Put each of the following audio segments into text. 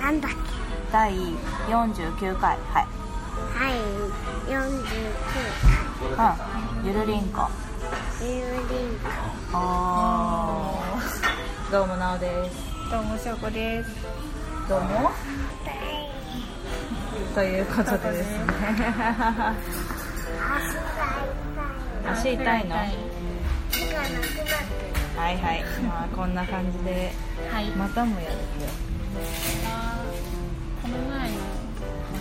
なんだっけ？第49回。はい。はい49うん。ゆるりんこ。回ゆるりんおー。どうもなおです。どうもしょうこです。どうも？ということでですね。足痛い。のはい手がなくなってはいまあこんな感じで。はい。またもやるこの前の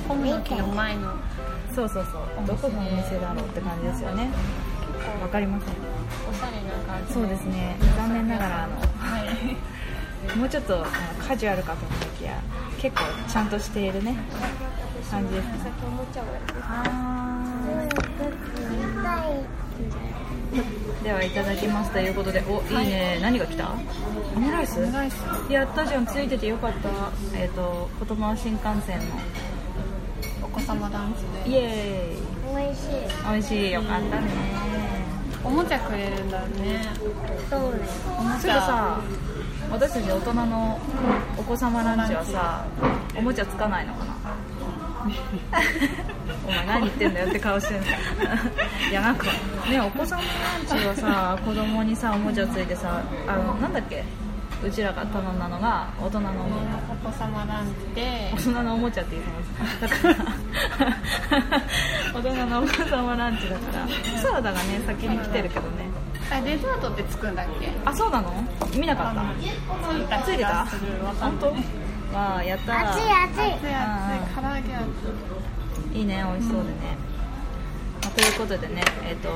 本の木の前の。そうそうそう。どこのお店だろうって感じですよね。わかりません。おしゃれな感じ。そうですね。残念ながらあのはい。もうちょっとあのカジュアルかと思いきや結構ちゃんとしているね感じですね。先おもちゃをやるあ痛いーではいただきますということでおい。いね、何が来た？オムライス？オムライス。やったじゃんついててよかった。えっ、と言葉新幹線の。お子様ダンスで。イエ美味しい。ーイ美味しい。よかったね。おもちゃくれるんだね。そうねおもそれさ私たち大人のお子様ランチはさおもちゃつかないのかな？お前何言ってんだよって顔してるいやなんかねお子様ランチはさ 子供にさおもちゃついてさあのなんだっけ？うちらが頼んだのが大人のおもお子様ランチで。大人のおもちゃって言いますだから 大人のお子様ランチだからサラダがね先に来てるけどね。あデザートってつくんだっけ？あそうなの？見なかった？ついてた？本当？わあやったー。熱い熱い。熱い熱い。唐揚げ熱い。いね美味しそうでね、まあということでねえっ、と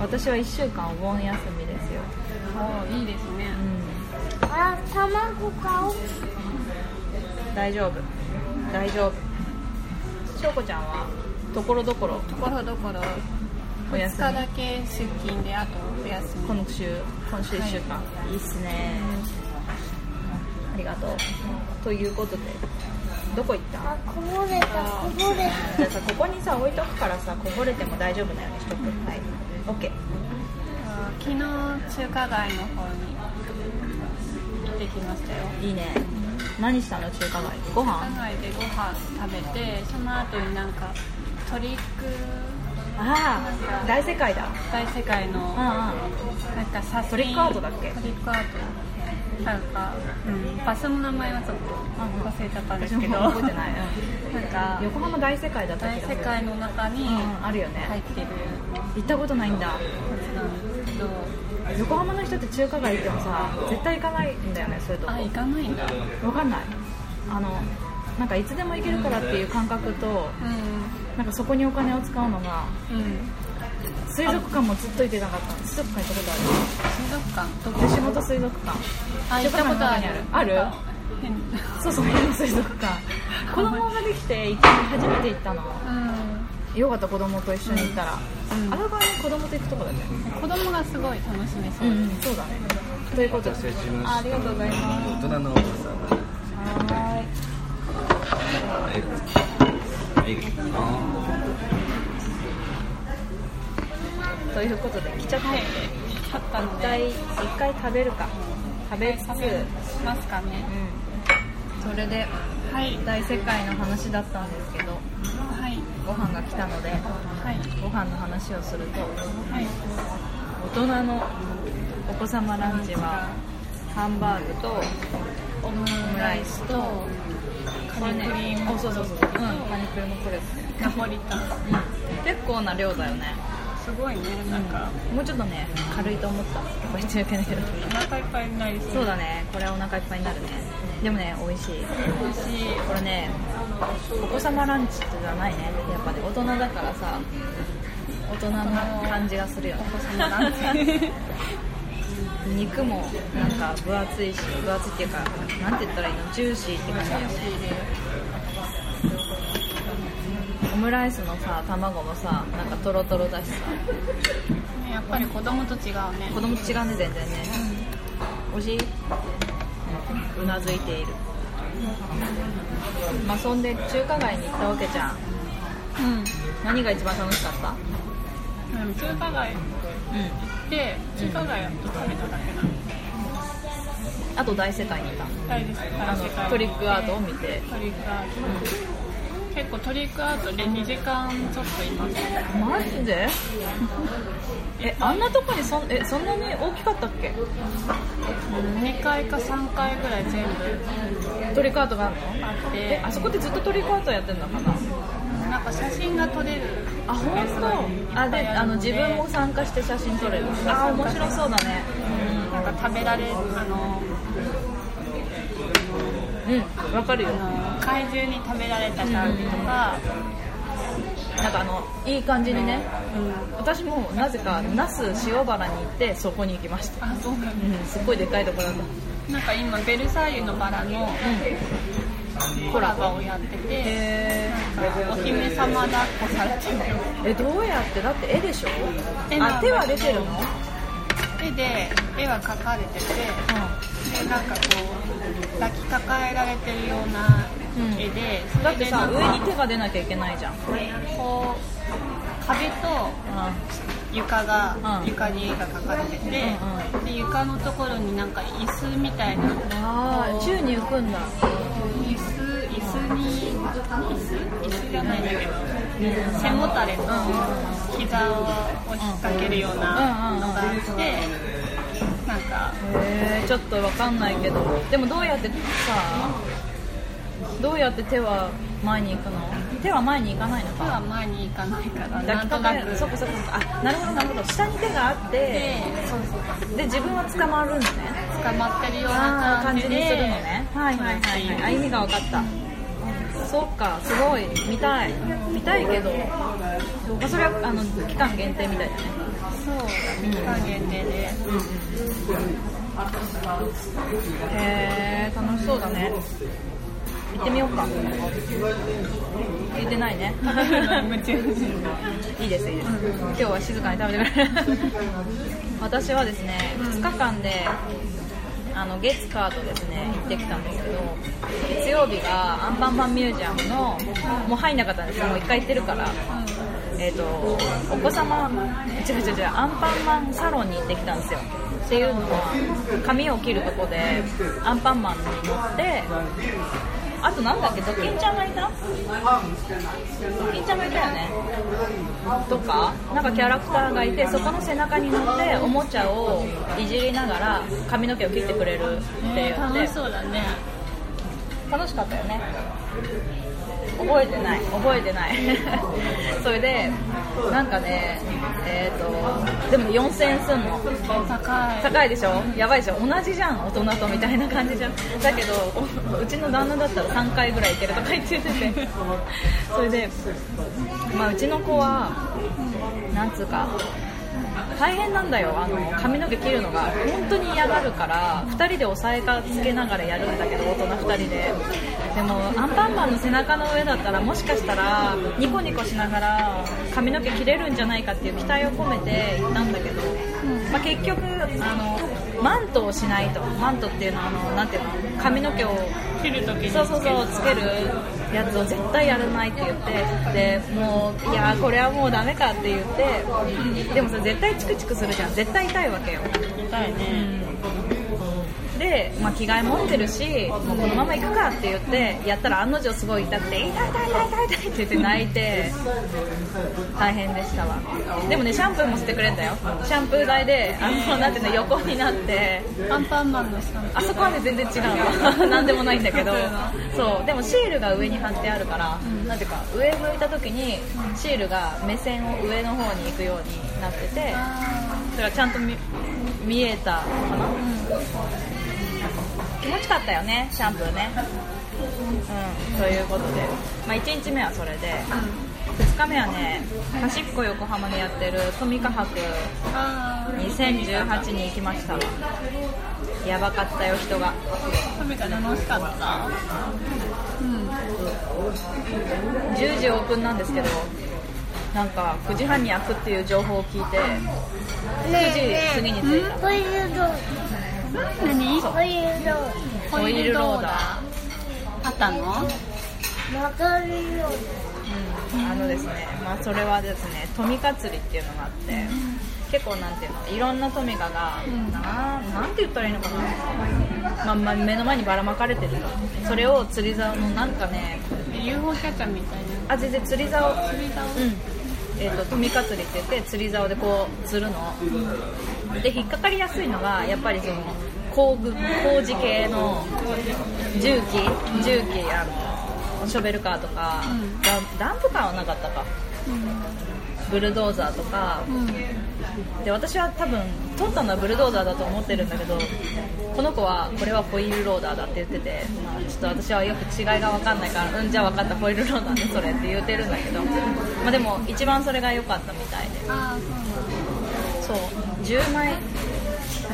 私は1週間お盆休みですよ、いおいいですね。うあ卵買おう。ん、大丈夫。大丈夫。しょうこちゃんは？ところどころ？ところどころ2お休み。日だけ出勤であとお休み。今週今週1週間、い、いっすねありがとう。ということで。どこ行った？あこぼれたこぼれじゃあさここにさ置いとくからさこぼれても大丈夫なようにしと。くはい。OK あ昨日中華街の方に行ってきましたよ。いいね。何したの中華街？ご中飯華街でご飯食べてその後になんかトリック。ああ大世界だ。大世界のうんうん。なんか写真。トリックアートだっけ？トリックアートなんか、うん、場所の名前はちょっと忘れちゃったんですけど。覚えてない、なんかうん、横浜大世界だった大世界の中にうん。あるよね。入ってる。行ったことないんだ。やつなんですけど。横浜の人って中華街行ってもさ絶対行かないんだよねそういうとこ。あ行かないんだ。わかんない。あのなんかいつでも行けるからっていう感覚とうなんかそこにお金を使うのがんうん水族館もずっと行ってなかった。水族館行ったこと水族館？吉本水族館。あ行ったことある。ある？なんか変。そうそう変な水族館。子供ができて一回初めて行ったの。うん。よかった子供と一緒に行ったら、うん。あれがね子供と行くとこだね。子供がすごい楽しめそう。う、ん、そうだね。ということで。あありがとうございます。大人のお子さはーいんはいということで来ちゃったので、あったの一回で一回食べるか。食べつつ、ますかね。うん、それではい。大世界の話だったんですけどはい。ご飯が来たのではい。ご飯の話をするとはい。大人のお子様ランチはハンバーグとオムライスとカニクリーム。あそうそうそう、う。ん、カニクリームナポリタン。うん、結構な量だよねすごいねなんか。もうちょっとね軽いと思った。やっぱ言っちゃいけないけど。お腹いっぱいになりそう。そうだね。これはお腹いっぱいになるね。でもね美味しい。美味しい。これねお子様ランチってじゃないね。やっぱね大人だからさ大人の感じがするよね。お子様ランチ。肉もなんか分厚いし分厚いっていうかなんて言ったらいいの？ジューシーって感じだよ。ねオムライスのさ卵もさなんかトロトロだしさ。ねやっぱり子供と違うね。子供と違うね全然ね。美味しい？うなずいている。まあそんで中華街に行ったわけじゃん。うん。何が一番楽しかった？中華街。うん。行って中華街やっと食べただけなの。あと大世界にいた。大ですあのトリックアートを見て。トリックアート結構トリックアートで2時間ちょっといます。マジで？えあんなとこにそんえそんなに大きかったっけ？2回か3回ぐらい全部。トリックアートがあるの？あっえてあそこってずっとトリックアートやってんのかな？なんか写真が撮れる。あ本当？あであの自分も参加して写真撮れる。あ面白そうだね。なんか食べられるあのうん。わかるよ。怪獣に食べられた感じとか、なんかあのいい感じにね。うん。私もなぜか那須塩原に行ってそこに行きました。あそうなんだ。うんすっごいでかいとこだった。なんか今ベルサイユのバラのコラボをやっててお姫様抱っこされてるえどうやって？だって絵でしょ？絵なんだけどあ手は出てるの？絵で絵は描かれててでなんかこう抱きかかえられてるような絵で、そだってさ上に手が出なきゃいけないじゃん。こう壁と床が、うん。床に絵が描かれてて、うんで床のところになんか椅子みたいなああ宙に浮くんだ。椅子椅子に椅子椅子じゃないんだけど背もたれと膝を押しかけるようなのがあってなんかへえちょっとわかんないけど。でもどうやってさどうやって手は前に行くの？手は前に行かないの手はか前に行かないから抱なんとなく。そこそこそこあなるほどなるほど。下に手があってでそうそうで自分は捕まるのね。捕まってるようあなあ感じ感じでにするのね。はいはいはいはい。あ意味が分かった。そっかすごい。見たい。見たいけど、まあ、それはあの期間限定みたいだね期間限定で。へえ楽しそうだね。行ってみようか。聞いてないね。いいですいいです。今日は静かに食べてくれる。私はですね2日間であの月カードですね行ってきたんですけど月曜日がアンパンマンミュージアムのもう入んなかったんですよ。もう1回行ってるからえっ、とお子様違う違う違うアンパンマンサロンに行ってきたんですよ。っていうのは髪を切るとこでアンパンマンに乗ってあとなんだっけドキンちゃんがいた？ドキンちゃんがいたよね。とかなんかキャラクターがいてそこの背中に乗っておもちゃをいじりながら髪の毛を切ってくれるって言って、楽しそうだね。楽しかったよね覚えてない。覚えてない。それでなんかねえっ、とでも4000円すんの。高い。高いでしょ？やばいでしょ？同じじゃん。大人とみたいな感じじゃん。だけどおうちの旦那だったら3回ぐらい行けるとか言ってて それで、まあ、うちの子はなんつうか大変なんだよ。あの髪の毛切るのが。本当に嫌がるから2人で押さえかつけながらやるんだけど大人2人ででもアンパンマンの背中の上だったらもしかしたらニコニコしながら髪の毛切れるんじゃないかっていう期待を込めて行ったんだけど、まあ、結局あのマントをしないと。マントっていうのはあのなんていうの髪の毛を切るときにそうそうそうつけるやつを絶対やらないって言って。でもういやーこれはもうダメかって言って。でもさ絶対チクチクするじゃん。絶対痛いわけよ。痛いねで、まあ、着替え持ってるしもうこのまま行くかって言ってやったら案の定すごい痛くて痛い痛い痛い痛い痛いって言って泣いて大変でしたわ。でもねシャンプーもしてくれんだよ。シャンプー台であのなんていうの横になってアンパンマンの下あそこはね全然違うの なんでもないんだけど。そう。でもシールが上に貼ってあるから、なんていうか上向いた時にシールが目線を上の方に行くようになっててそれはちゃんと見見えたのかな、気持ちよかったよねシャンプーね。うんということで、まあ、1日目はそれで。2日目はね端っこ横浜でやってるトミカ博あ2018に行きました。わやばかったよ人が。あトミカ楽しかった？うん。10時オープンなんですけどなんか9時半に開くっていう情報を聞いて9時過ぎに着いたホイールド何ホイー。ルドホイールローダー。あったの？曲がるようん。あのですね、まあ、それはですね富カ釣りっていうのがあって結構なんていうのいろんなトミカが、うん。ななんて言ったらいいのかな、まあまあ、目の前にばらまかれてる。それを釣り竿のなんかね UFO キャッチャーみたいな。あ全然釣り竿。釣り竿。うんえー、とトミカ釣りって言って釣り竿でこう釣るの。で引っかかりやすいのがやっぱりその工具工事系の重機重機あのショベルカーとか、うん。ダンダンプカーはなかったかブルドーザーとか。うん。で私は多分取ったのはブルドーザーだと思ってるんだけどこの子はこれはホイールローダーだって言ってて、まあ、ちょっと私はよく違いが分かんないからうんじゃあ分かったホイールローダーねそれって言ってるんだけど、まあ、でも一番それが良かったみたいで。そう10枚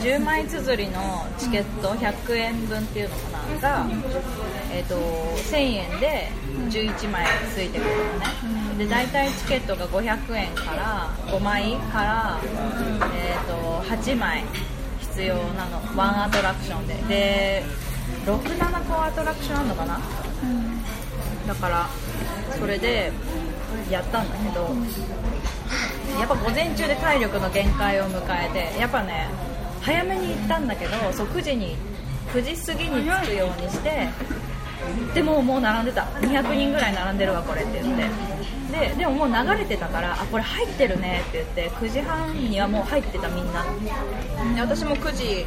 10枚綴りのチケット100円分っていうのかな？が、えー、と1000円で11枚ついてくるのね、で大体チケットが500円から5枚から、えー、と8枚必要なの。ワンアトラクションで。で67個アトラクションあるのかな？だからそれでやったんだけどやっぱ午前中で体力の限界を迎えてやっぱね早めに行ったんだけどそう9時に9時過ぎに着くようにしてでももう並んでた。200人ぐらい並んでるわこれって言って。でももう流れてたからあこれ入ってるねって言って9時半にはもう入ってたみんな。で私も9時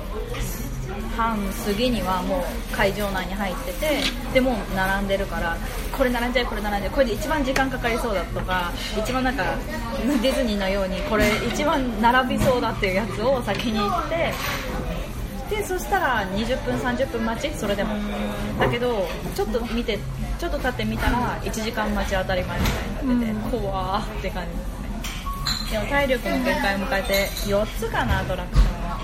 半過ぎにはもう会場内に入っててでもう並んでるからこれ並んじゃうこれ並んじゃうこれで一番時間かかりそうだとか一番なんかディズニーのようにこれ一番並びそうだっていうやつを先に行ってでそしたら20分30分待ち？それでも。だけどちょっと見てちょっと経ってみたら1時間待ち当たり前みたいになってて、怖ーって感じ。ですねでも体力の限界を迎えて4つかなアトラクションは。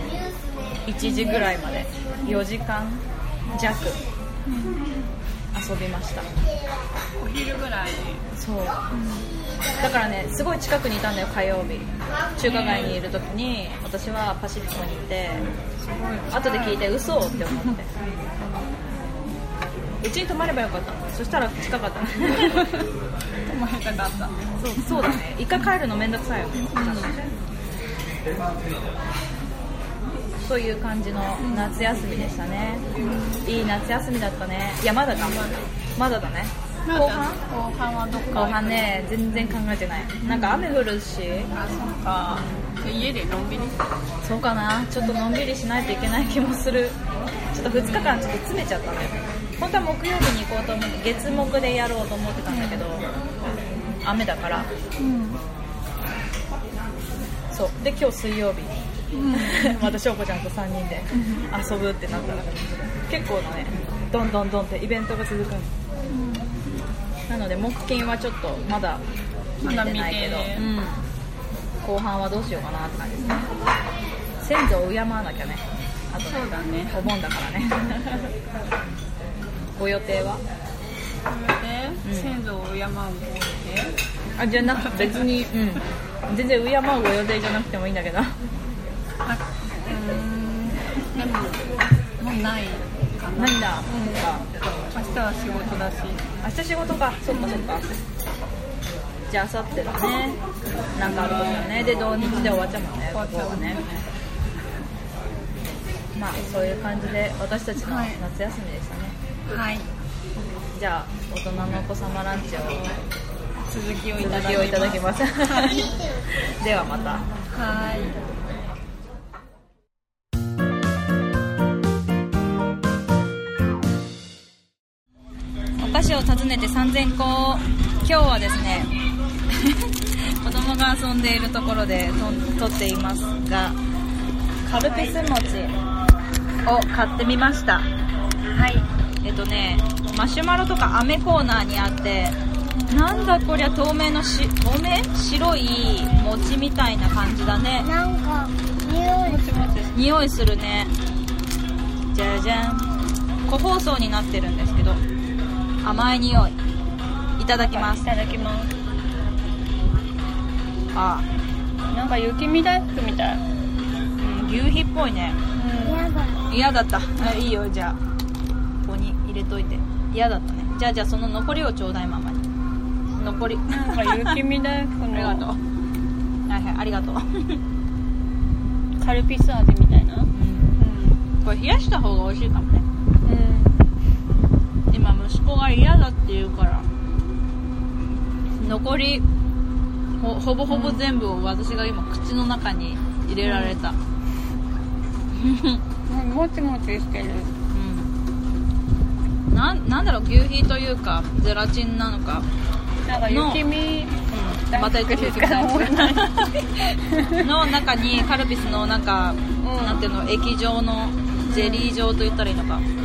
1時ぐらいまで。4時間弱遊びました。お昼ぐらい？そう、だからねすごい近くにいたんだよ火曜日。中華街にいる時に私はパシフィコにいて後で聞いて嘘って思って。うちに泊まればよかった。そしたら近かった。泊まりたかった。そうそうだね。一回帰るのめんどくさいよういう感じの夏休みでしたね、いい夏休みだったね。いやまだか。まだだね。後半？後半はどっか後半ね全然考えてない。なんか雨降るし。あそっか。家でのんびり？そうかな。ちょっとのんびりしないといけない気もする。ちょっと2日間ちょっと詰めちゃったのよ。本当は木曜日に行こうと思って月木でやろうと思ってたんだけど雨だから。うん。そう。で今日水曜日また翔子ちゃんと3人で遊ぶってなったら結構なねどんどんどんってイベントが続くの。なので木金はちょっとまだ見てないけど、うん、後半はどうしようかなって感じですね。先祖を敬わなきゃね。あとねそうだね。お盆だからね。ご予定は？それうん。で先祖を敬う方であじゃなくて別にうん。全然敬うご予定じゃなくてもいいんだけどでももうないかな。何だ、明日は仕事だし。明日仕事か。そっかそっか。じゃあ明後日だね。なんかあることだね。で土日で終わっちゃうもんね。終わっちゃうね。まあそういう感じで私たちのはい。夏休みでしたね、はい。じゃあ大人のお子様ランチを続きをいただきます。ではまた。はい菓子を訪ねて3000個今日はですね 子供が遊んでいるところでと撮っていますがカルピス餅を買ってみました。はい。えっとねマシュマロとか飴コーナーにあってなんだこりゃ透明のし透明白い餅みたいな感じだね。なんか匂いするね。じゃじゃん。個包装になってるんですけど甘い匂い。いただきます。いただきます。あ。なんか雪見大福みたい。うん牛皮っぽいね。やだ嫌だった。あいいよ。じゃあここに入れといて。嫌だったね。じゃあじゃあその残りをちょうだいママに。残り。なんか雪見大福 ありがとう。のはいはいありがとう。カルピス味みたいな。うん。これ冷やした方が美味しいかも今息子が嫌だって言うから。残りほほぼほぼ全部を私が今口の中に入れられた、うん。もちもちしてる。うん、なんなんだろう牛皮というかゼラチンなのか、なんか雪見うん、また言ってるしか思えないの中にカルピスのなんか、うん。なんていうの液状のゼリー状と言ったらいいのか。うん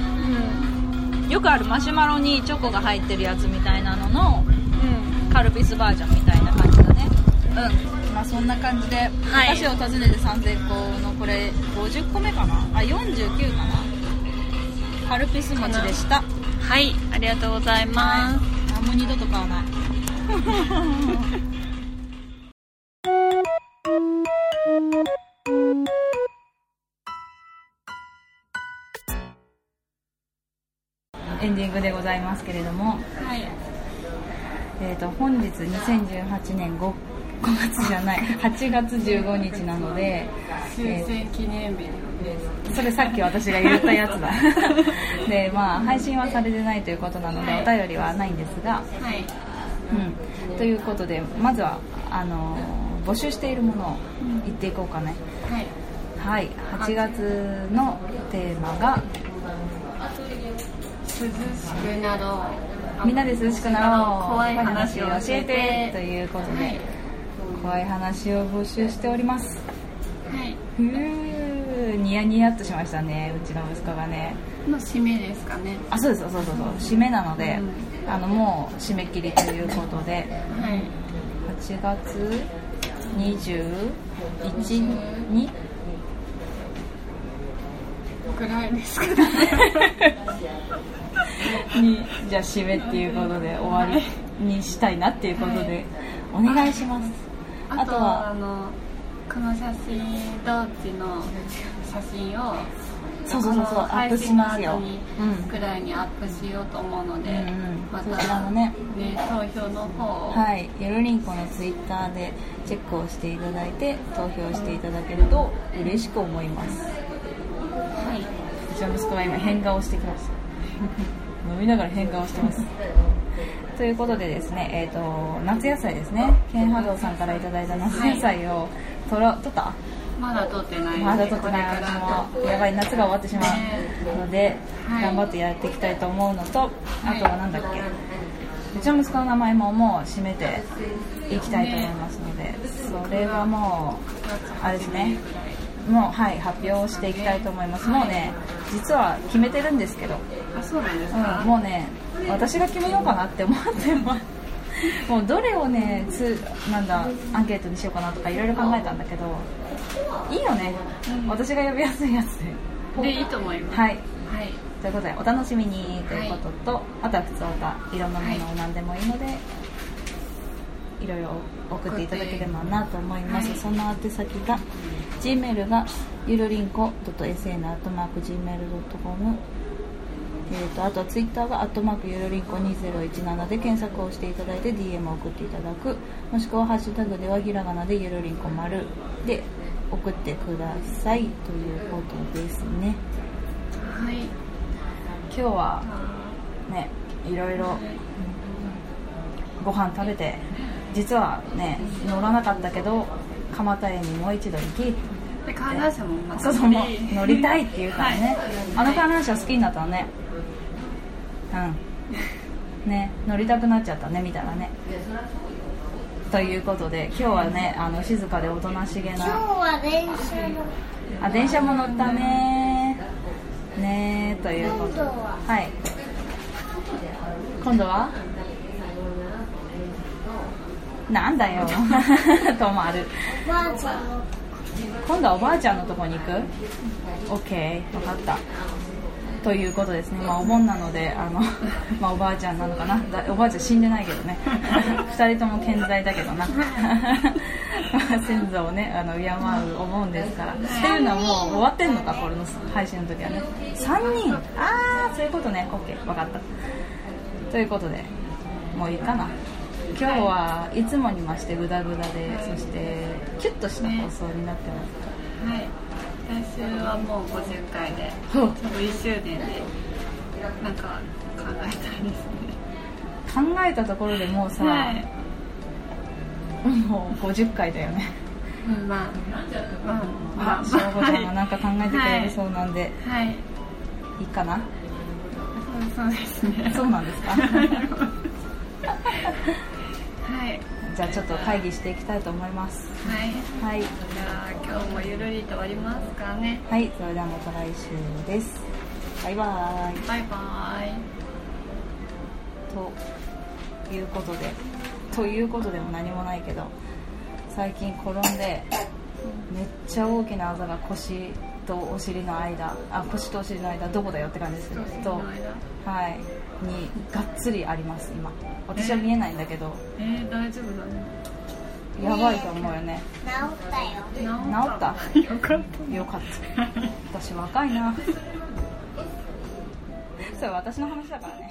よくあるマシュマロにチョコが入ってるやつみたいなののうん。カルピスバージョンみたいな感じだね。うん。まあそんな感じで、はい。私を訪ねて3000個のこれ50個目かな？あ49かな？カルピス餅でした。はいありがとうございます、あもう二度と買わない ンディングでございますけれども、はい。えー、と本日2018年 5, 5月じゃない8月15日なので、終えー戦記念日です。それさっき私が言ったやつだ。でまあ配信はされてないということなのでお便りはないんですが、はい。うん、ということでまずはあのー募集しているものを言っていこうかね。はい。はい。8月のテーマが涼しくなろ「みんなで涼しくなろう怖い話を教えてということで、はい。怖い話を募集しております。うはい。ふーニヤニヤっとしましたね。うちの息子がね。の締めですかね。あそうですそうそうそう締めなので、うあのもう締め切りということで。はい。8月21にぐらいですかね にじゃあ締めっていうことで終わりにしたいなっていうことでお願いします。あとはあのこの写真同地の写真をそうそうそうそうアップしますよ。くらいにアップしようと思うので、うんうん。まそちらのね。ね投票の方を、はい。ゆるりんこのツイッターでチェックをしていただいて投票していただけると嬉しく思います。はい。うちの息子は今変顔してきました飲みながら変顔してます。ということでですね、えー、と夏野菜ですね。ケンハドウさんからいただいた夏野菜を取ろ取った？まだ撮ってない。まだ取ってない。私もやばい夏が終わってしまう。ので、はい。頑張ってやっていきたいと思うのとあとはなんだっけ、うちの息子の名前ももう締めていきたいと思いますので、それはもうあれですねもうはい発表していきたいと思います。もうね実は決めてるんですけど、あそうなんですうん、か、もうね私が決めようかなって思ってます もうどれをねつなんだアンケートにしようかなとかいろいろ考えたんだけどいいよね、私が呼びやすいやつで。でいいと思います。はい。はい。ということでお楽しみにということと、あとは普通歌いろんなものを何でもいいので、い、ろいろ送っていただければなと思います、はい。その宛先が Gmail がゆるりんこ .sn.gmail.com えー、とあとはツイッターが「アットマークゆるりんこ2017」で検索をしていただいて DM を送っていただく。もしくはハッシュタグではひらがなでゆるりんこ丸で送ってくださいということですね。はい。今日はねいろいろご飯食べて実はね乗らなかったけど蒲田へにもう一度行きで観覧車もまた乗りたいっていうからね、あの観覧車好きになったのね。うん。ね乗りたくなっちゃったね見たらね。ということで今日はねあの静かでおとなしげ今日なは電車の。あ電車も乗ったね。ねということは。はい。今度は？なんだよ。止まる。おばあちゃんの今度はおばあちゃんのとこに行く ?OK 分かった。ということですね、まあ、お盆なのであの、まあ、おばあちゃんなのかな。だおばあちゃん死んでないけどね。2人とも健在だけどな。先祖をねあの敬うお盆ですから。っていうのはもう終わってんのか？これの配信の時はね。3人。ああそういうことね。OK 分かった。ということでもういいかな。今日はいつもに増してグダグダでそしてキュッとした放送になってます。はい。私はもう50回でちょうど1周年でなんか考えたいですね。考えたところでもうさ、はい。もう50回だよね。うん。まあまあまあ翔吾ちゃんがなんか考えてくれるそうなんで、はい、はい、いいかな？そうそうですね。そうなんですか？はい。じゃあちょっと会議していきたいと思います。はい。はい。じゃあ今日もゆるりと終わりますかね。はい。それではまた来週です。バイバーイ。バイバイ。ということで。ということでも何もないけど最近転んでめっちゃ大きなあざが腰とお尻の間あ腰とお尻の間どこだよって感じですけどとはいにがっつりあります今。私は見えないんだけど。えー、大丈夫だね。やばいと思うよね。治ったよ。治治った？よかった。よかった。私若いな。それ私の話だからね